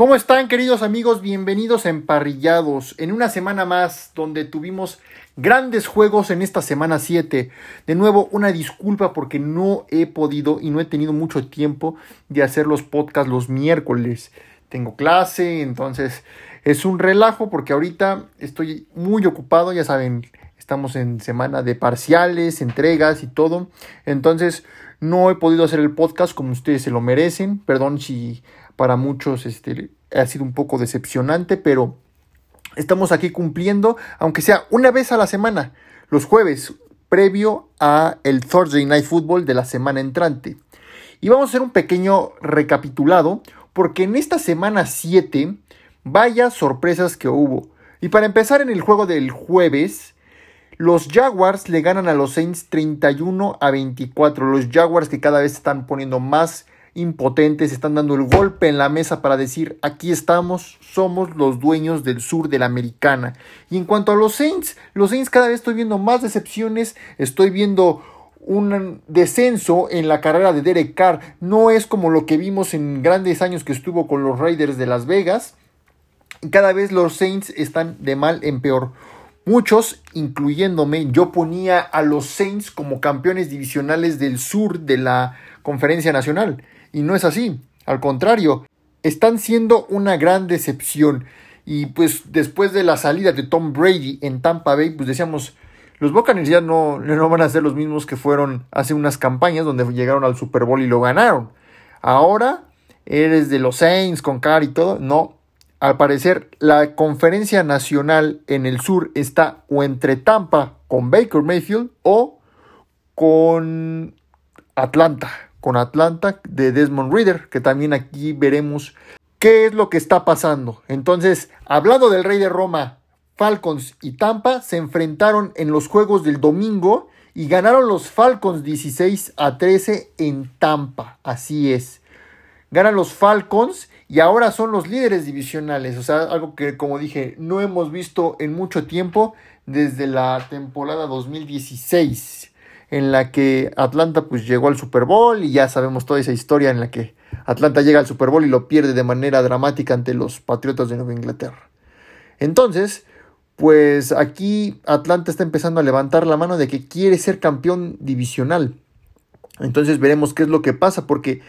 ¿Cómo están queridos amigos? Bienvenidos a Emparrillados, en una semana más donde tuvimos grandes juegos en esta semana 7. De nuevo, una disculpa porque no he podido y no he tenido mucho tiempo de hacer los podcasts los miércoles. Tengo clase, entonces es un relajo porque ahorita estoy muy ocupado, ya saben, estamos en semana de parciales, entregas y todo. Entonces no he podido hacer el podcast como ustedes se lo merecen. Perdón si para muchos este, ha sido un poco decepcionante, pero estamos aquí cumpliendo, aunque sea una vez a la semana, los jueves, previo a el Thursday Night Football de la semana entrante. Y vamos a hacer un pequeño recapitulado, porque en esta semana 7, vaya sorpresas que hubo. Y para empezar en el juego del jueves, los Jaguars le ganan a los Saints 31 a 24. Los Jaguars que cada vez están poniendo más impotentes, están dando el golpe en la mesa para decir aquí estamos, somos los dueños del sur de la americana. Y en cuanto a los Saints, los Saints cada vez estoy viendo más decepciones, estoy viendo un descenso en la carrera de Derek Carr, no es como lo que vimos en grandes años que estuvo con los Raiders de Las Vegas. Cada vez los Saints están de mal en peor. Muchos, incluyéndome, yo ponía a los Saints como campeones divisionales del sur de la conferencia nacional. Y no es así. Al contrario, están siendo una gran decepción. Y pues después de la salida de Tom Brady en Tampa Bay, pues decíamos, los Buccaneers ya no, no van a ser los mismos que fueron hace unas campañas donde llegaron al Super Bowl y lo ganaron. Ahora eres de los Saints con Carr y todo. No, al parecer la conferencia nacional en el sur está o entre Tampa con Baker Mayfield o con Atlanta con Atlanta de Desmond Reader, que también aquí veremos qué es lo que está pasando. Entonces, hablando del Rey de Roma, Falcons y Tampa se enfrentaron en los juegos del domingo y ganaron los Falcons 16 a 13 en Tampa. Así es. Ganan los Falcons y ahora son los líderes divisionales. O sea, algo que, como dije, no hemos visto en mucho tiempo desde la temporada 2016 en la que Atlanta pues llegó al Super Bowl y ya sabemos toda esa historia en la que Atlanta llega al Super Bowl y lo pierde de manera dramática ante los Patriotas de Nueva Inglaterra. Entonces, pues aquí Atlanta está empezando a levantar la mano de que quiere ser campeón divisional. Entonces veremos qué es lo que pasa porque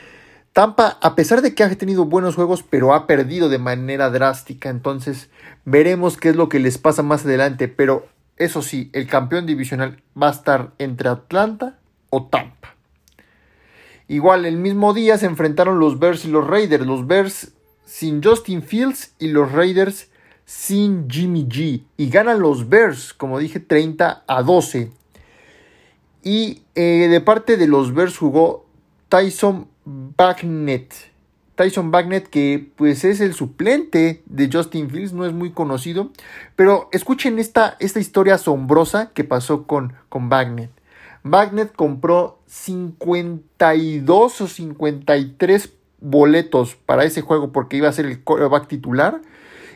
Tampa, a pesar de que ha tenido buenos juegos, pero ha perdido de manera drástica. Entonces veremos qué es lo que les pasa más adelante. Pero eso sí, el campeón divisional va a estar entre Atlanta o Tampa. Igual el mismo día se enfrentaron los Bears y los Raiders. Los Bears sin Justin Fields y los Raiders sin Jimmy G. Y ganan los Bears, como dije, 30 a 12. Y eh, de parte de los Bears jugó Tyson Bagnett. Tyson Bagnet, que pues es el suplente de Justin Fields, no es muy conocido, pero escuchen esta, esta historia asombrosa que pasó con, con Bagnet. Bagnet compró 52 o 53 boletos para ese juego porque iba a ser el quarterback titular.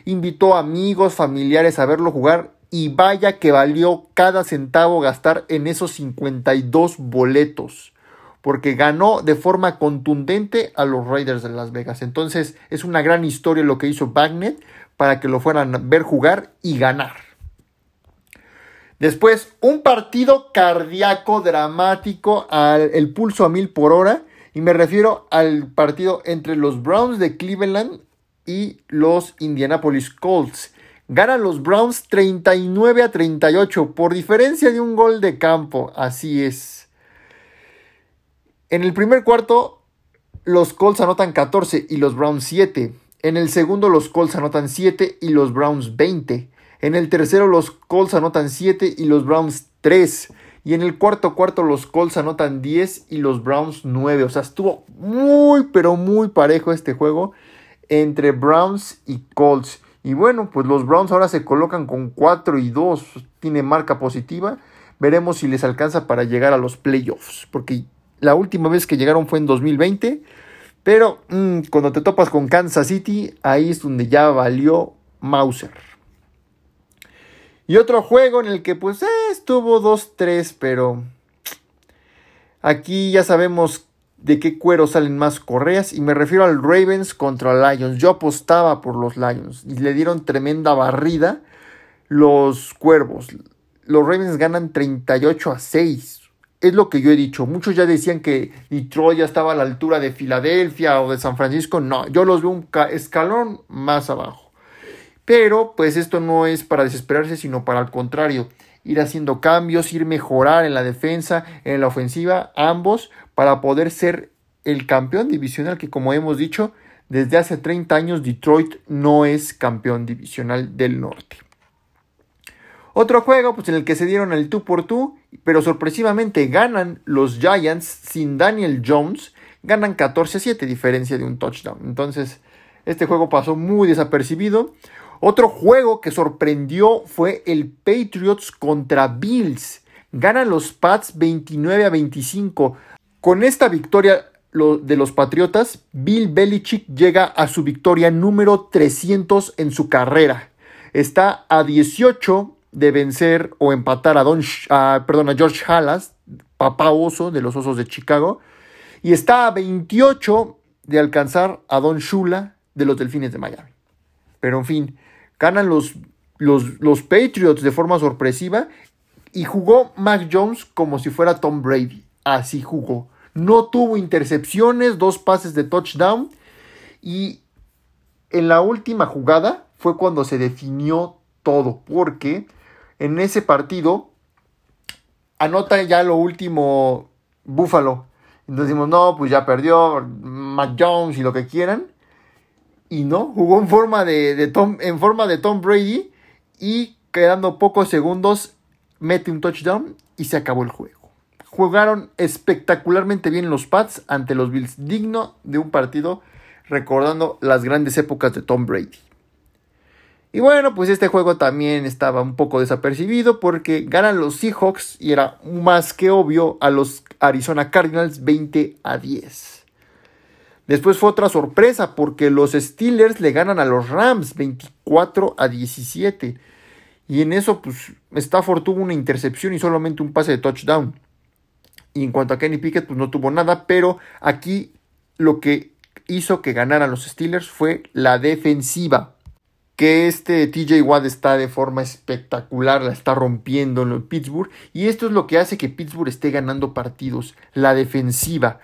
Invitó amigos, familiares a verlo jugar y vaya que valió cada centavo gastar en esos 52 boletos porque ganó de forma contundente a los Raiders de Las Vegas. Entonces es una gran historia lo que hizo Bagnet para que lo fueran a ver jugar y ganar. Después, un partido cardíaco dramático, al, el pulso a mil por hora, y me refiero al partido entre los Browns de Cleveland y los Indianapolis Colts. Ganan los Browns 39 a 38 por diferencia de un gol de campo, así es. En el primer cuarto, los Colts anotan 14 y los Browns 7. En el segundo, los Colts anotan 7 y los Browns 20. En el tercero, los Colts anotan 7 y los Browns 3. Y en el cuarto cuarto, los Colts anotan 10 y los Browns 9. O sea, estuvo muy, pero muy parejo este juego entre Browns y Colts. Y bueno, pues los Browns ahora se colocan con 4 y 2. Tiene marca positiva. Veremos si les alcanza para llegar a los playoffs. Porque la última vez que llegaron fue en 2020. Pero mm, cuando te topas con Kansas City, ahí es donde ya valió Mauser. Y otro juego en el que pues eh, estuvo 2-3, pero aquí ya sabemos de qué cuero salen más correas y me refiero al Ravens contra Lions. Yo apostaba por los Lions y le dieron tremenda barrida los Cuervos. Los Ravens ganan 38 a 6. Es lo que yo he dicho. Muchos ya decían que Detroit ya estaba a la altura de Filadelfia o de San Francisco. No, yo los veo un escalón más abajo. Pero pues esto no es para desesperarse, sino para el contrario. Ir haciendo cambios, ir mejorar en la defensa, en la ofensiva, ambos, para poder ser el campeón divisional que como hemos dicho, desde hace 30 años Detroit no es campeón divisional del norte. Otro juego pues, en el que se dieron el 2 por 2 pero sorpresivamente ganan los Giants sin Daniel Jones, ganan 14 a 7, diferencia de un touchdown. Entonces, este juego pasó muy desapercibido. Otro juego que sorprendió fue el Patriots contra Bills. Ganan los Pats 29 a 25. Con esta victoria de los Patriotas, Bill Belichick llega a su victoria número 300 en su carrera. Está a 18 de vencer o empatar a, Don, a George Halas, papá oso de los Osos de Chicago, y está a 28 de alcanzar a Don Shula de los Delfines de Miami. Pero en fin, ganan los, los, los Patriots de forma sorpresiva y jugó Mac Jones como si fuera Tom Brady. Así jugó. No tuvo intercepciones, dos pases de touchdown y en la última jugada fue cuando se definió todo, porque en ese partido anota ya lo último Buffalo. Entonces decimos, no, pues ya perdió Mac y lo que quieran. Y no, jugó en forma de, Tom, en forma de Tom Brady y quedando pocos segundos mete un touchdown y se acabó el juego. Jugaron espectacularmente bien los Pats ante los Bills, digno de un partido recordando las grandes épocas de Tom Brady. Y bueno, pues este juego también estaba un poco desapercibido porque ganan los Seahawks y era más que obvio a los Arizona Cardinals 20 a 10. Después fue otra sorpresa porque los Steelers le ganan a los Rams 24 a 17. Y en eso, pues, Stafford tuvo una intercepción y solamente un pase de touchdown. Y en cuanto a Kenny Pickett, pues no tuvo nada, pero aquí lo que hizo que ganaran los Steelers fue la defensiva que este TJ Watt está de forma espectacular, la está rompiendo en Pittsburgh y esto es lo que hace que Pittsburgh esté ganando partidos, la defensiva,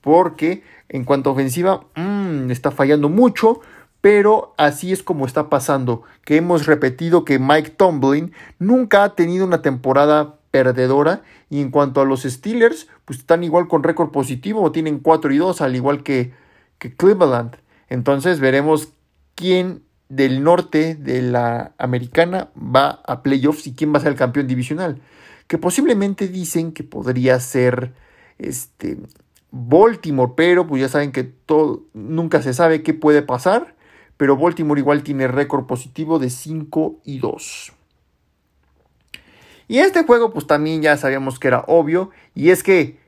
porque en cuanto a ofensiva mmm, está fallando mucho, pero así es como está pasando, que hemos repetido que Mike Tomlin nunca ha tenido una temporada perdedora y en cuanto a los Steelers, pues están igual con récord positivo, tienen 4 y 2 al igual que, que Cleveland. Entonces veremos quién del norte de la americana va a playoffs y quién va a ser el campeón divisional. Que posiblemente dicen que podría ser este Baltimore, pero pues ya saben que todo, nunca se sabe qué puede pasar. Pero Baltimore igual tiene récord positivo de 5 y 2. Y este juego pues también ya sabíamos que era obvio. Y es que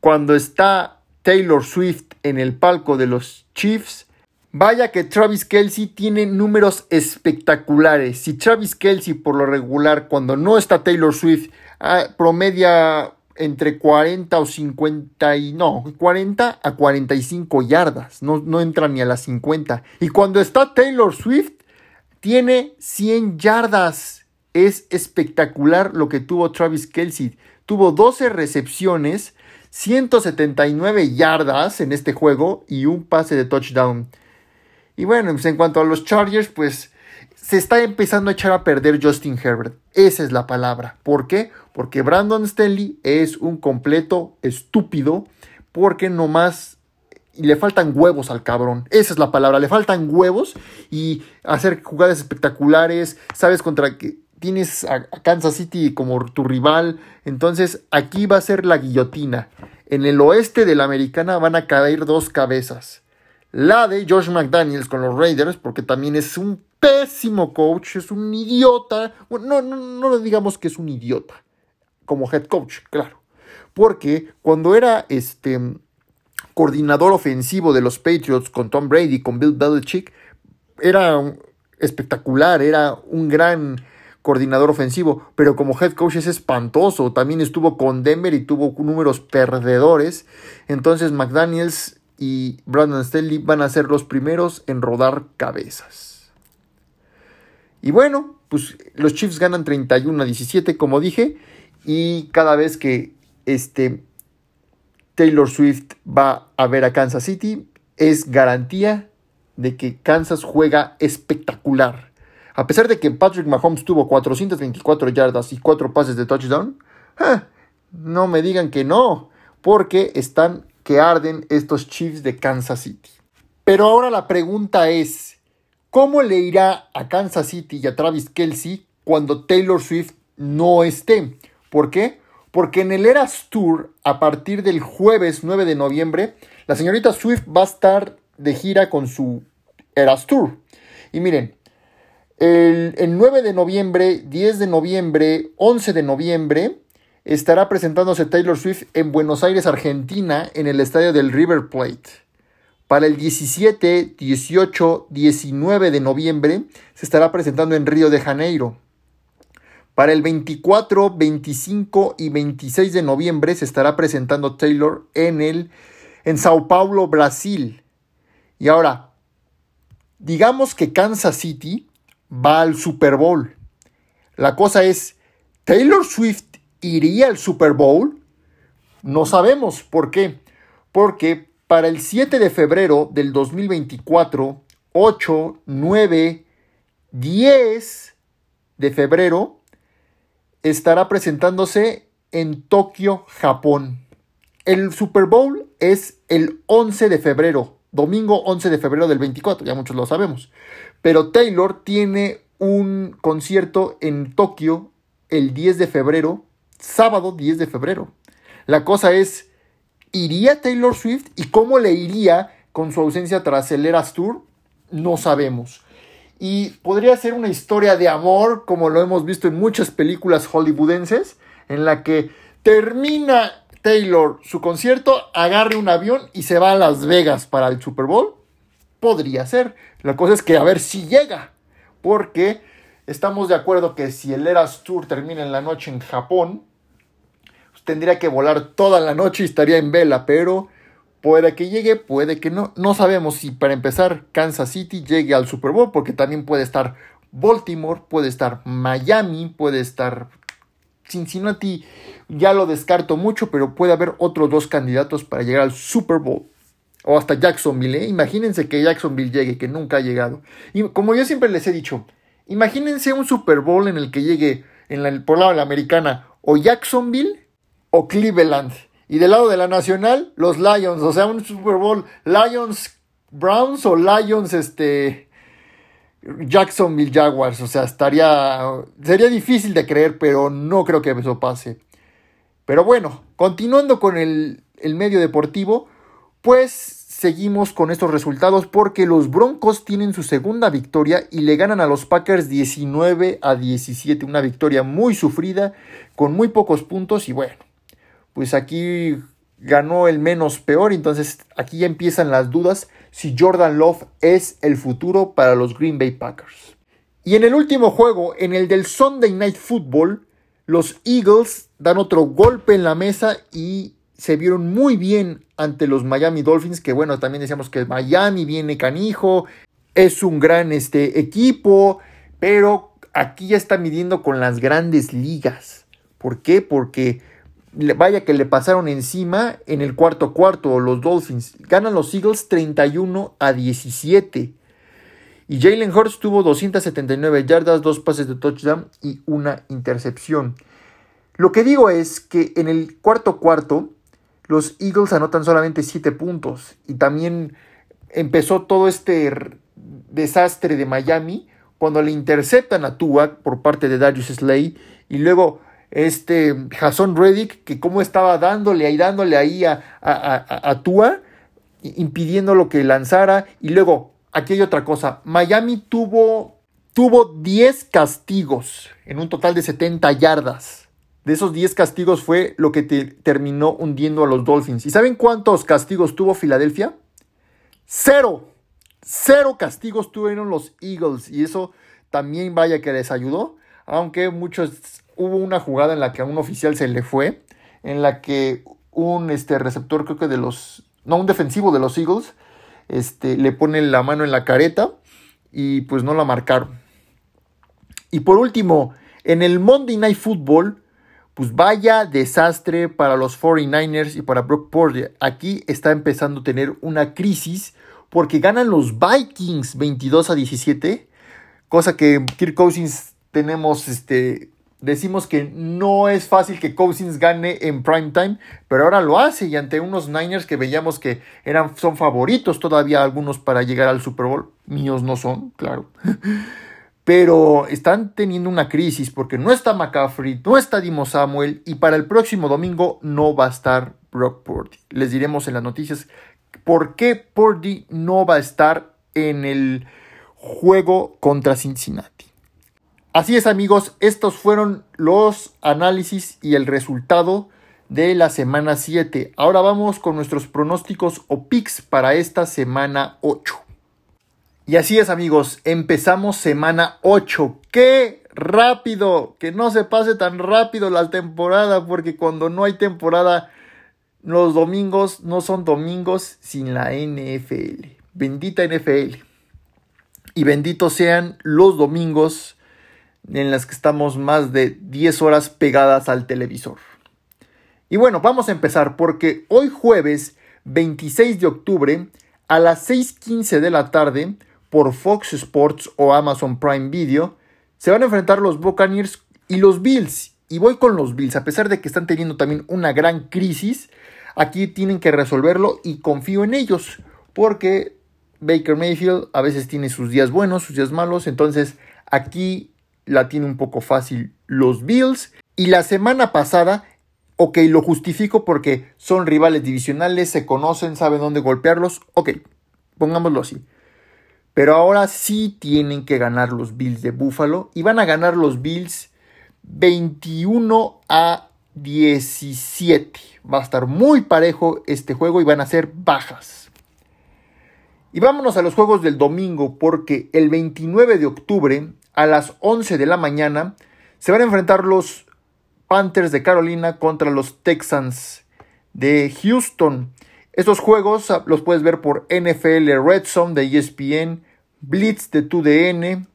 cuando está Taylor Swift en el palco de los Chiefs, Vaya que Travis Kelsey tiene números espectaculares. Si Travis Kelsey por lo regular cuando no está Taylor Swift ah, promedia entre 40 o 50 y no, 40 a 45 yardas, no, no entra ni a las 50. Y cuando está Taylor Swift tiene 100 yardas. Es espectacular lo que tuvo Travis Kelsey. Tuvo 12 recepciones, 179 yardas en este juego y un pase de touchdown. Y bueno, pues en cuanto a los Chargers, pues se está empezando a echar a perder Justin Herbert. Esa es la palabra. ¿Por qué? Porque Brandon Stanley es un completo estúpido. Porque nomás le faltan huevos al cabrón. Esa es la palabra. Le faltan huevos y hacer jugadas espectaculares. Sabes contra que tienes a Kansas City como tu rival. Entonces aquí va a ser la guillotina. En el oeste de la americana van a caer dos cabezas. La de Josh McDaniels con los Raiders, porque también es un pésimo coach, es un idiota. no, no, no digamos que es un idiota como head coach, claro. Porque cuando era este coordinador ofensivo de los Patriots con Tom Brady, con Bill Belichick, era espectacular, era un gran coordinador ofensivo, pero como head coach es espantoso. También estuvo con Denver y tuvo números perdedores. Entonces McDaniels y Brandon Staley van a ser los primeros en rodar cabezas. Y bueno, pues los Chiefs ganan 31 a 17, como dije, y cada vez que este Taylor Swift va a ver a Kansas City, es garantía de que Kansas juega espectacular. A pesar de que Patrick Mahomes tuvo 424 yardas y 4 pases de touchdown, no me digan que no, porque están que arden estos Chiefs de Kansas City. Pero ahora la pregunta es, ¿cómo le irá a Kansas City y a Travis Kelsey cuando Taylor Swift no esté? ¿Por qué? Porque en el Eras Tour, a partir del jueves 9 de noviembre, la señorita Swift va a estar de gira con su Eras Tour. Y miren, el, 9 de noviembre, 10 de noviembre, 11 de noviembre estará presentándose Taylor Swift en Buenos Aires, Argentina, en el estadio del River Plate. Para el 17, 18, 19 de noviembre se estará presentando en Río de Janeiro. Para el 24, 25 y 26 de noviembre se estará presentando Taylor en el en Sao Paulo, Brasil. Y ahora, digamos que Kansas City va al Super Bowl. La cosa es, ¿Taylor Swift iría al Super Bowl? No sabemos por qué. Porque para el 7 de febrero del 2024, 8, 9, 10 de febrero, estará presentándose en Tokio, Japón. El Super Bowl es el 11 de febrero, domingo 11 de febrero del 24, ya muchos lo sabemos. Pero Taylor tiene un concierto en Tokio el 10 de febrero, sábado 10 de febrero. La cosa es, ¿iría Taylor Swift y cómo le iría con su ausencia tras el Eras Tour? No sabemos. Y podría ser una historia de amor, como lo hemos visto en muchas películas hollywoodenses, en la que termina Taylor su concierto, agarre un avión y se va a Las Vegas para el Super Bowl. Podría ser. La cosa es que a ver si llega. Porque estamos de acuerdo que si el Eras Tour termina en la noche en Japón, tendría que volar toda la noche y estaría en vela. Pero puede que llegue, puede que no. No sabemos si para empezar Kansas City llegue al Super Bowl. Porque también puede estar Baltimore, puede estar Miami, puede estar Cincinnati ya lo descarto mucho, pero puede haber otros dos candidatos para llegar al Super Bowl. O hasta Jacksonville. ¿eh? Imagínense que Jacksonville llegue, que nunca ha llegado. Y como yo siempre les he dicho, imagínense un Super Bowl en el que llegue en la, por lado de la americana o Jacksonville o Cleveland. Y del lado de la nacional, los Lions. O sea, un Super Bowl Lions Browns o Lions este Jacksonville Jaguars. O sea, estaría. Sería difícil de creer, pero no creo que eso pase. Pero bueno, continuando con el, el medio deportivo, pues seguimos con estos resultados porque los Broncos tienen su segunda victoria y le ganan a los Packers 19 a 17. Una victoria muy sufrida, con muy pocos puntos y bueno, pues aquí ganó el menos peor, entonces aquí ya empiezan las dudas si Jordan Love es el futuro para los Green Bay Packers. Y en el último juego, en el del Sunday Night Football, los Eagles dan otro golpe en la mesa y se vieron muy bien ante los Miami Dolphins, que bueno, también decíamos que Miami viene canijo, es un gran este, equipo, pero aquí ya está midiendo con las grandes ligas. ¿Por qué? Porque vaya que le pasaron encima en el cuarto cuarto los Dolphins. Ganan los Eagles 31 a 17. Y Jalen Hurts tuvo 279 yardas, dos pases de touchdown y una intercepción. Lo que digo es que en el cuarto cuarto los Eagles anotan solamente 7 puntos. Y también empezó todo este desastre de Miami cuando le interceptan a Tua por parte de Darius Slay. Y luego este Jason Reddick, que como estaba dándole ahí, dándole ahí a, a, a, Tua, impidiendo lo que lanzara. Y luego, aquí hay otra cosa, Miami tuvo, tuvo 10 castigos en un total de 70 yardas. De esos 10 castigos fue lo que terminó hundiendo a los Dolphins. ¿Y saben cuántos castigos tuvo Filadelfia? Cero. Cero castigos tuvieron los Eagles. Y eso también vaya que les ayudó aunque muchos hubo una jugada en la que a un oficial se le fue, en la que un este, receptor, creo que de los, no, un defensivo de los Eagles, este, le pone la mano en la careta y pues no la marcaron. Y por último, en el Monday Night Football, pues vaya desastre para los 49ers y para Brock Purdy. Aquí está empezando a tener una crisis porque ganan los Vikings 22 a 17, cosa que Kirk Cousins tenemos este decimos que no es fácil que Cousins gane en prime time, pero ahora lo hace y ante unos Niners que veíamos que eran son favoritos todavía algunos para llegar al Super Bowl, míos no son, claro. pero están teniendo una crisis porque no está McCaffrey, no está Dimo Samuel y para el próximo domingo no va a estar Brock Purdy. Les diremos en las noticias por qué Purdy no va a estar en el juego contra Cincinnati. Así es amigos, estos fueron los análisis y el resultado de la semana 7. Ahora vamos con nuestros pronósticos o picks para esta semana 8. Y así es amigos, empezamos semana 8. ¡Qué rápido! Que no se pase tan rápido la temporada porque cuando no hay temporada los domingos no son domingos sin la NFL. Bendita NFL. Y benditos sean los domingos en las que estamos más de 10 horas pegadas al televisor. Y bueno, vamos a empezar porque hoy jueves 26 de octubre a las 6.15 de la tarde por Fox Sports o Amazon Prime Video, se van a enfrentar los Buccaneers y los Bills. Y voy con los Bills, a pesar de que están teniendo también una gran crisis, aquí tienen que resolverlo y confío en ellos, porque Baker Mayfield a veces tiene sus días buenos, sus días malos, entonces aquí la tiene un poco fácil los Bills. Y la semana pasada, ok, lo justifico porque son rivales divisionales, se conocen, saben dónde golpearlos, ok, pongámoslo así. Pero ahora sí tienen que ganar los Bills de Buffalo. Y van a ganar los Bills 21 a 17. Va a estar muy parejo este juego y van a ser bajas. Y vámonos a los juegos del domingo porque el 29 de octubre a las 11 de la mañana se van a enfrentar los Panthers de Carolina contra los Texans de Houston. Estos juegos los puedes ver por NFL Red Zone de ESPN, Blitz de 2DN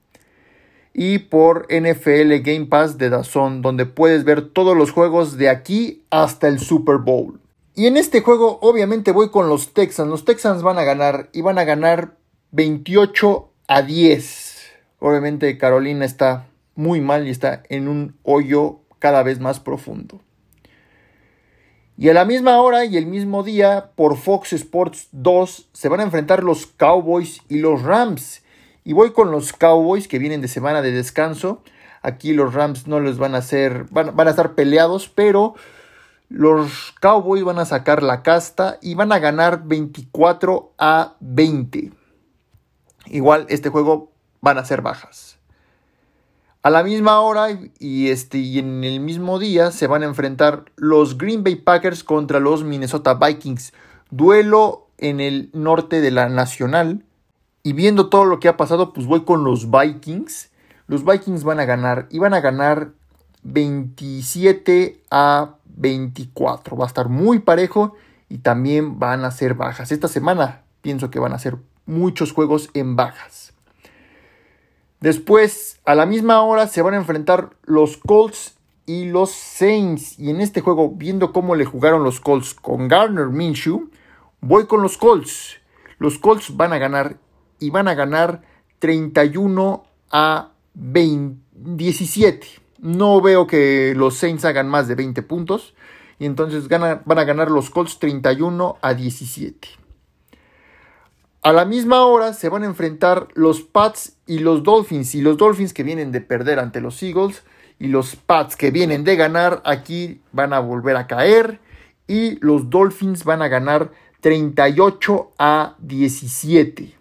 y por NFL Game Pass de Dazón, donde puedes ver todos los juegos de aquí hasta el Super Bowl. Y en este juego obviamente voy con los Texans. Los Texans van a ganar y van a ganar 28 a 10. Obviamente Carolina está muy mal y está en un hoyo cada vez más profundo. Y a la misma hora y el mismo día, por Fox Sports 2, se van a enfrentar los Cowboys y los Rams. Y voy con los Cowboys que vienen de semana de descanso. Aquí los Rams no les van a hacer, van, van a estar peleados, pero los Cowboys van a sacar la casta y van a ganar 24 a 20. Igual este juego van a ser bajas. A la misma hora y, este, y en el mismo día se van a enfrentar los Green Bay Packers contra los Minnesota Vikings. Duelo en el norte de la Nacional. Y viendo todo lo que ha pasado, pues voy con los Vikings. Los Vikings van a ganar y van a ganar 27 a 24. Va a estar muy parejo y también van a ser bajas. Esta semana pienso que van a ser muchos juegos en bajas. Después, a la misma hora, se van a enfrentar los Colts y los Saints. Y en este juego, viendo cómo le jugaron los Colts con Garner Minshew, voy con los Colts. Los Colts van a ganar y van a ganar 31 a 17. No veo que los Saints hagan más de 20 puntos. Y entonces van a ganar los Colts 31 a 17. A la misma hora se van a enfrentar los Pats y los Dolphins. Y los Dolphins que vienen de perder ante los Eagles y los Pats que vienen de ganar aquí van a volver a caer. Y los Dolphins van a ganar 38 a 17.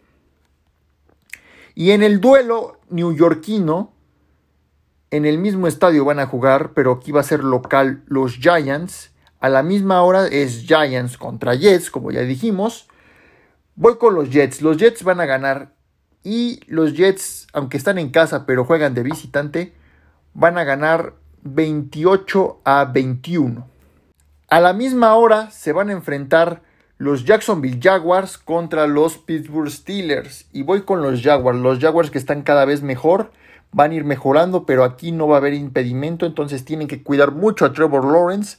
Y en el duelo newyorkino, en el mismo estadio van a jugar, pero aquí va a ser local los Giants. A la misma hora es Giants contra Jets, como ya dijimos. Voy con los Jets. Los Jets van a ganar. Y los Jets, aunque están en casa pero juegan de visitante, van a ganar 28 a 21. A la misma hora se van a enfrentar los Jacksonville Jaguars contra los Pittsburgh Steelers. Y voy con los Jaguars. Los Jaguars que están cada vez mejor. Van a ir mejorando, pero aquí no va a haber impedimento. Entonces tienen que cuidar mucho a Trevor Lawrence.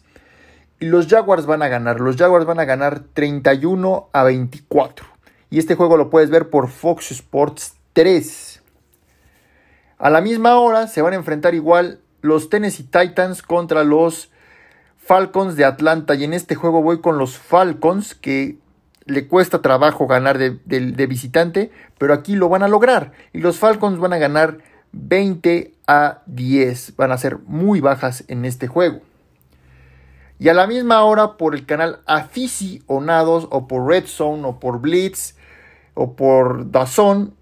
Y los Jaguars van a ganar. Los Jaguars van a ganar 31 a 24. Y este juego lo puedes ver por Fox Sports 3. A la misma hora se van a enfrentar igual los Tennessee Titans contra los Falcons de Atlanta. Y en este juego voy con los Falcons, que le cuesta trabajo ganar de, visitante, pero aquí lo van a lograr. Y los Falcons van a ganar 20 a 10. Van a ser muy bajas en este juego. Y a la misma hora por el canal Aficionados o por Red Zone o por Blitz o por Dazón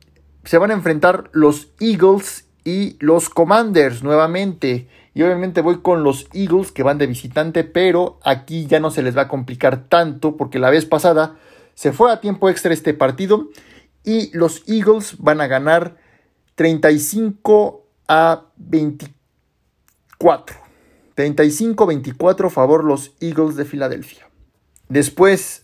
se van a enfrentar los Eagles y los Commanders nuevamente. Y obviamente voy con los Eagles que van de visitante, pero aquí ya no se les va a complicar tanto porque la vez pasada se fue a tiempo extra este partido y los Eagles van a ganar 35 a 24. 35-24 favor los Eagles de Filadelfia. Después,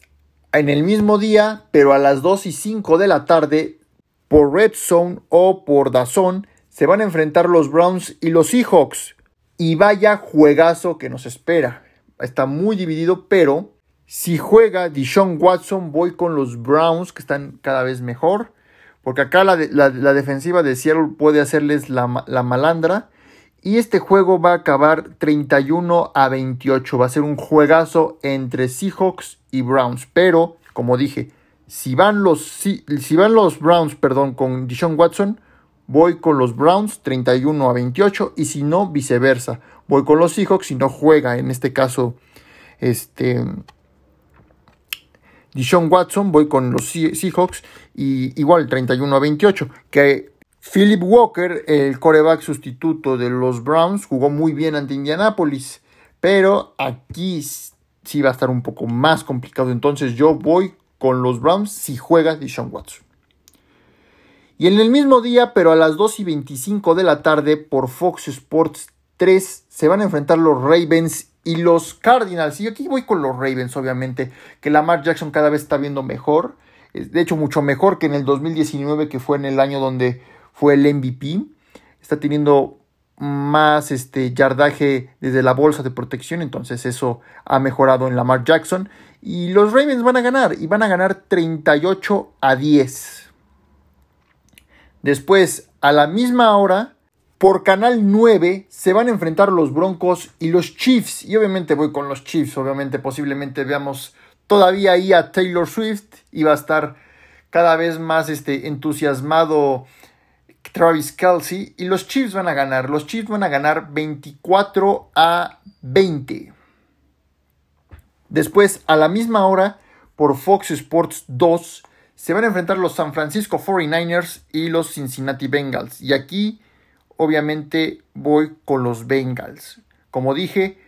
en el mismo día, pero a las 2 y 5 de la tarde, por Red Zone o por Dazón, se van a enfrentar los Browns y los Seahawks. Y vaya juegazo que nos espera. Está muy dividido, pero si juega Dishon Watson, voy con los Browns, que están cada vez mejor. Porque acá la, defensiva de Seattle puede hacerles la, la, malandra. Y este juego va a acabar 31 a 28. Va a ser un juegazo entre Seahawks y Browns. Pero, como dije, si van los, si, van los Browns perdón, con Dishon Watson, voy con los Browns 31 a 28 y si no, viceversa. Voy con los Seahawks si no juega, en este caso, este... Dishon Watson, voy con los Seahawks y igual 31 a 28. Que Philip Walker, el coreback sustituto de los Browns, jugó muy bien ante Indianapolis. Pero aquí sí va a estar un poco más complicado. Entonces yo voy con los Browns si juega Dishon Watson. Y en el mismo día, pero a las 2 y 25 de la tarde, por Fox Sports 3, se van a enfrentar los Ravens y los Cardinals. Y aquí voy con los Ravens, obviamente, que Lamar Jackson cada vez está viendo mejor. De hecho, mucho mejor que en el 2019, que fue en el año donde fue el MVP. Está teniendo más este yardaje desde la bolsa de protección, entonces eso ha mejorado en Lamar Jackson y los Ravens van a ganar y van a ganar 38 a 10. Después, a la misma hora, por Canal 9 se van a enfrentar los Broncos y los Chiefs. Y obviamente voy con los Chiefs, obviamente posiblemente veamos todavía ahí a Taylor Swift y va a estar cada vez más este, entusiasmado Travis Kelsey. Y los Chiefs van a ganar. Los Chiefs van a ganar 24 a 20. Después, a la misma hora, por Fox Sports 2, se van a enfrentar los San Francisco 49ers y los Cincinnati Bengals. Y aquí, obviamente, voy con los Bengals. Como dije,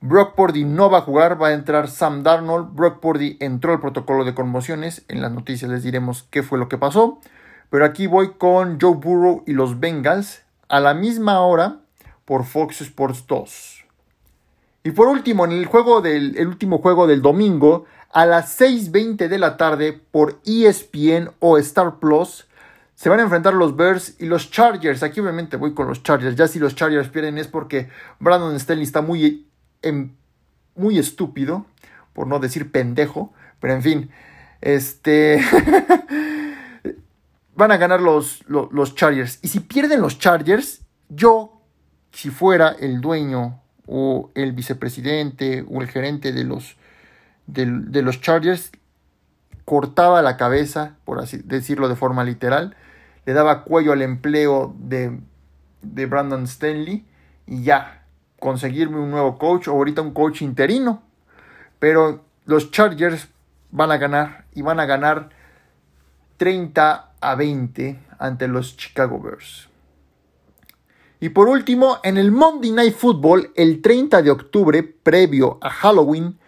Brock Purdy no va a jugar, va a entrar Sam Darnold. Brock Purdy entró al protocolo de conmociones. En las noticias les diremos qué fue lo que pasó. Pero aquí voy con Joe Burrow y los Bengals a la misma hora por Fox Sports 2. Y por último, en el juego del el último juego del domingo, a las 6.20 de la tarde por ESPN o Star Plus. Se van a enfrentar los Bears y los Chargers. Aquí obviamente voy con los Chargers. Ya si los Chargers pierden es porque Brandon Stanley está muy, em, muy estúpido, por no decir pendejo. Pero en fin, este... van a ganar los, los Chargers. Y si pierden los Chargers, yo, si fuera el dueño o el vicepresidente o el gerente de los de, los Chargers cortaba la cabeza, por así decirlo de forma literal, le daba cuello al empleo de, de Brandon Stanley y ya, conseguirme un nuevo coach o ahorita un coach interino. Pero los Chargers van a ganar y van a ganar 30 a 20 ante los Chicago Bears. Y por último, en el Monday Night Football, el 30 de octubre, previo a Halloween,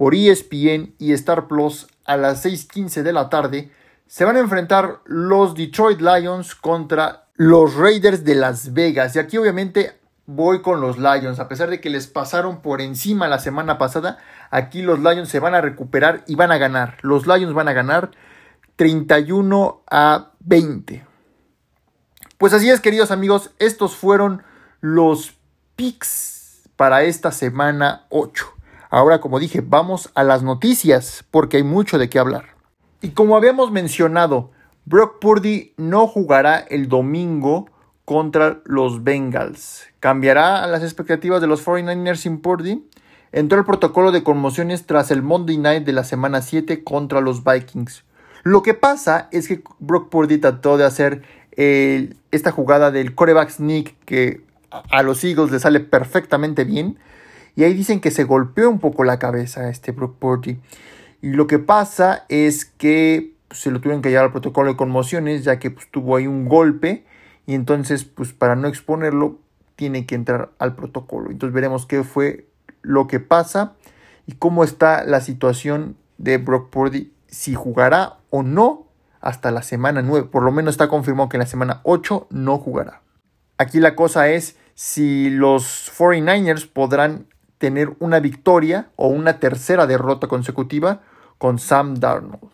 por ESPN y Star Plus a las 6:15 de la tarde, se van a enfrentar los Detroit Lions contra los Raiders de Las Vegas. Y aquí obviamente voy con los Lions. A pesar de que les pasaron por encima la semana pasada, aquí los Lions se van a recuperar y van a ganar. Los Lions van a ganar 31 a 20. Pues así es, queridos amigos, estos fueron los picks para esta semana 8. Ahora, como dije, vamos a las noticias porque hay mucho de qué hablar. Y como habíamos mencionado, Brock Purdy no jugará el domingo contra los Bengals. ¿Cambiará las expectativas de los 49ers sin Purdy? Entró el protocolo de conmociones tras el Monday Night de la semana 7 contra los Vikings. Lo que pasa es que Brock Purdy trató de hacer esta jugada del coreback sneak que a los Eagles le sale perfectamente bien. Y ahí dicen que se golpeó un poco la cabeza este Brock Purdy. Y lo que pasa es que pues, se lo tuvieron que llevar al protocolo de conmociones ya que pues, tuvo ahí un golpe y entonces pues para no exponerlo tiene que entrar al protocolo. Entonces veremos qué fue lo que pasa y cómo está la situación de Brock Purdy, si jugará o no hasta la semana 9. Por lo menos está confirmado que en la semana 8 no jugará. Aquí la cosa es si los 49ers podrán tener una victoria o una tercera derrota consecutiva con Sam Darnold.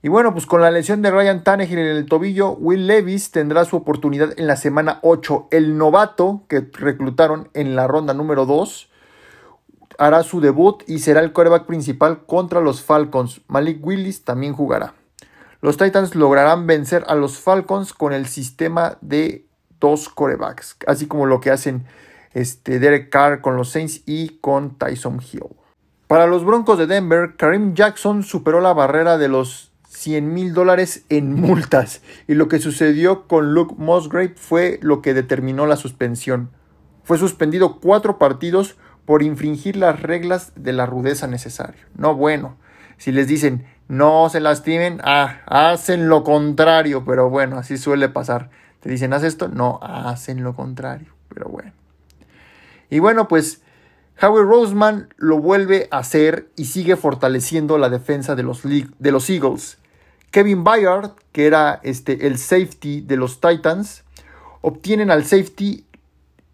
Y bueno, pues con la lesión de Ryan Tannehill en el tobillo, Will Levis tendrá su oportunidad en la semana 8. El novato que reclutaron en la ronda número 2 hará su debut y será el coreback principal contra los Falcons. Malik Willis también jugará. Los Titans lograrán vencer a los Falcons con el sistema de dos corebacks, así como lo que hacen este, Derek Carr con los Saints y con Tyson Hill. Para los Broncos de Denver, Karim Jackson superó la barrera de los 100 mil dólares en multas. Y lo que sucedió con Luke Musgrave fue lo que determinó la suspensión. Fue suspendido cuatro partidos por infringir las reglas de la rudeza necesaria. No bueno. Si les dicen no se lastimen, ah, hacen lo contrario. Pero bueno, así suele pasar. Te dicen haz esto, no, hacen lo contrario. Pero bueno. Y bueno, pues Howie Roseman lo vuelve a hacer y sigue fortaleciendo la defensa de los, de los Eagles. Kevin Byard, que era este, el safety de los Titans, obtienen al safety.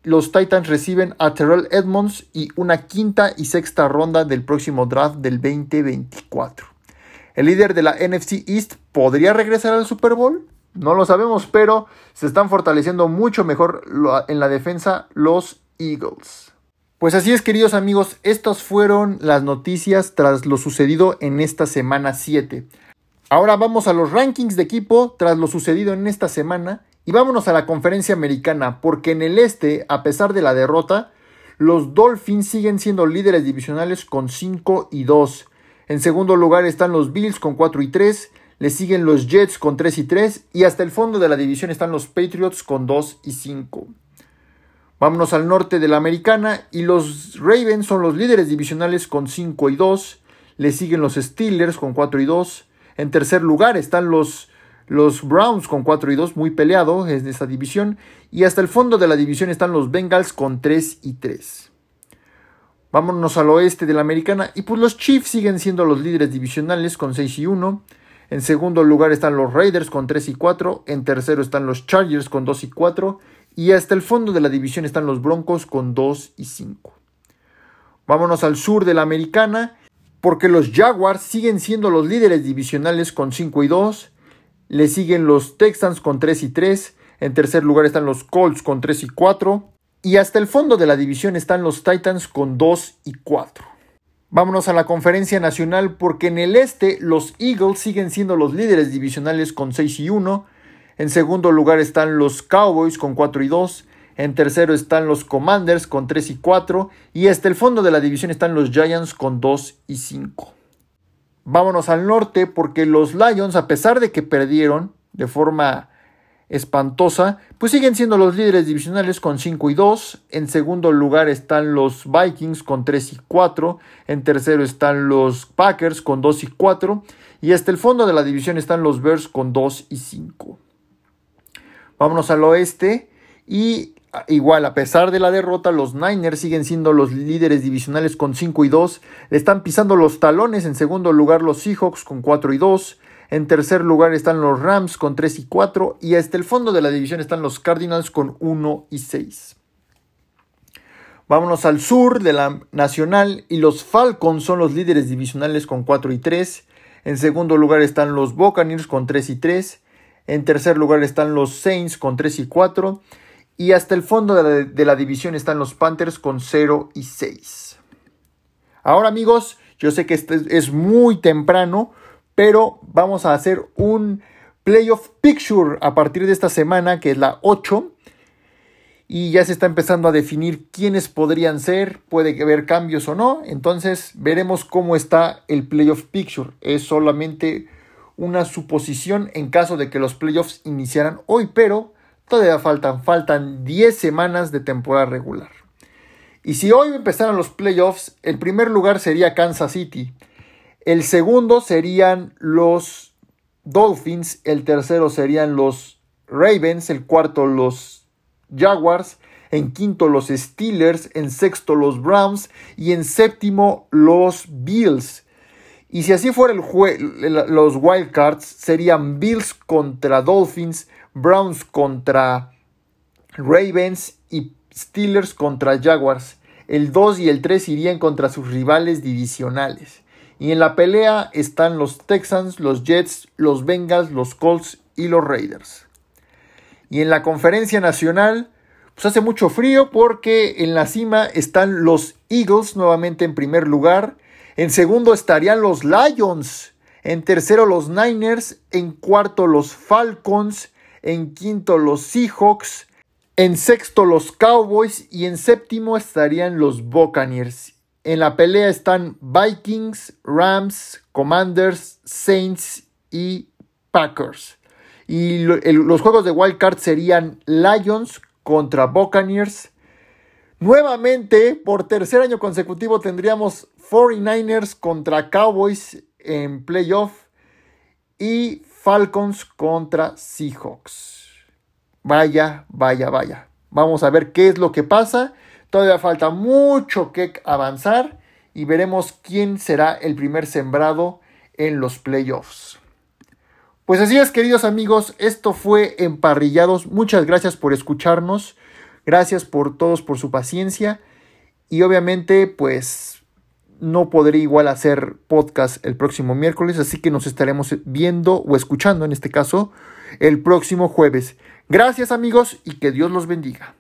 Los Titans reciben a Terrell Edmonds y una quinta y sexta ronda del próximo draft del 2024. El líder de la NFC East podría regresar al Super Bowl. No lo sabemos, pero se están fortaleciendo mucho mejor en la defensa los Eagles. Pues así es, queridos amigos, estas fueron las noticias tras lo sucedido en esta semana 7. Ahora vamos a los rankings de equipo tras lo sucedido en esta semana y vámonos a la conferencia americana porque en el este, a pesar de la derrota, los Dolphins siguen siendo líderes divisionales con 5 y 2. En segundo lugar están los Bills con 4 y 3, le siguen los Jets con 3 y 3 y hasta el fondo de la división están los Patriots con 2 y 5. Vámonos al norte de la americana y los Ravens son los líderes divisionales con 5 y 2, le siguen los Steelers con 4 y 2, en tercer lugar están los, los Browns con 4 y 2, muy peleado en esta división. Y hasta el fondo de la división están los Bengals con 3 y 3. Vámonos al oeste de la americana. Y pues los Chiefs siguen siendo los líderes divisionales con 6 y 1. En segundo lugar están los Raiders con 3 y 4. En tercero están los Chargers con 2 y 4. Y hasta el fondo de la división están los Broncos con 2 y 5. Vámonos al sur de la americana porque los Jaguars siguen siendo los líderes divisionales con 5 y 2, le siguen los Texans con 3 y 3, en tercer lugar están los Colts con 3 y 4, y hasta el fondo de la división están los Titans con 2 y 4. Vámonos a la conferencia nacional porque en el este los Eagles siguen siendo los líderes divisionales con 6 y 1, en segundo lugar están los Cowboys con 4 y 2, en tercero están los Commanders con 3 y 4. Y hasta el fondo de la división están los Giants con 2 y 5. Vámonos al norte porque los Lions, a pesar de que perdieron de forma espantosa, pues siguen siendo los líderes divisionales con 5 y 2. En segundo lugar están los Vikings con 3 y 4. En tercero están los Packers con 2 y 4. Y hasta el fondo de la división están los Bears con 2 y 5. Vámonos al oeste y Igual, a pesar de la derrota, los Niners siguen siendo los líderes divisionales con 5 y 2. Le están pisando los talones. En segundo lugar, los Seahawks con 4 y 2. En tercer lugar están los Rams con 3 y 4. Y hasta el fondo de la división están los Cardinals con 1 y 6. Vámonos al sur de la Nacional y los Falcons son los líderes divisionales con 4 y 3. En segundo lugar están los Buccaneers con 3 y 3. En tercer lugar están los Saints con 3 y 4. Y hasta el fondo de la, división están los Panthers con 0 y 6. Ahora amigos, yo sé que este es muy temprano, pero vamos a hacer un playoff picture a partir de esta semana, que es la 8. Y ya se está empezando a definir quiénes podrían ser, puede haber cambios o no. Entonces veremos cómo está el playoff picture. Es solamente una suposición en caso de que los playoffs iniciaran hoy, pero todavía faltan, faltan 10 semanas de temporada regular. Y si hoy empezaran los playoffs, el primer lugar sería Kansas City. El segundo serían los Dolphins, el tercero serían los Ravens, el cuarto los Jaguars, en quinto los Steelers, en sexto los Browns y en séptimo los Bills. Y si así fuera los wildcards, serían Bills contra Dolphins, Browns contra Ravens y Steelers contra Jaguars. El 2 y el 3 irían contra sus rivales divisionales. Y en la pelea están los Texans, los Jets, los Bengals, los Colts y los Raiders. Y en la conferencia nacional, pues hace mucho frío porque en la cima están los Eagles nuevamente en primer lugar. En segundo estarían los Lions. En tercero los Niners. En cuarto los Falcons. En quinto los Seahawks. En sexto los Cowboys. Y en séptimo estarían los Buccaneers. En la pelea están Vikings, Rams, Commanders, Saints y Packers. Y los juegos de Wild Card serían Lions contra Buccaneers. Nuevamente, por tercer año consecutivo, tendríamos 49ers contra Cowboys en playoff y Falcons contra Seahawks. Vaya, vaya, vaya. Vamos a ver qué es lo que pasa. Todavía falta mucho que avanzar y veremos quién será el primer sembrado en los playoffs. Pues así es, queridos amigos, esto fue Emparrillados. Muchas gracias por escucharnos. Gracias por todos por su paciencia. Y obviamente, pues no podré igual hacer podcast el próximo miércoles, así que nos estaremos viendo o escuchando en este caso el próximo jueves. Gracias amigos y que Dios los bendiga.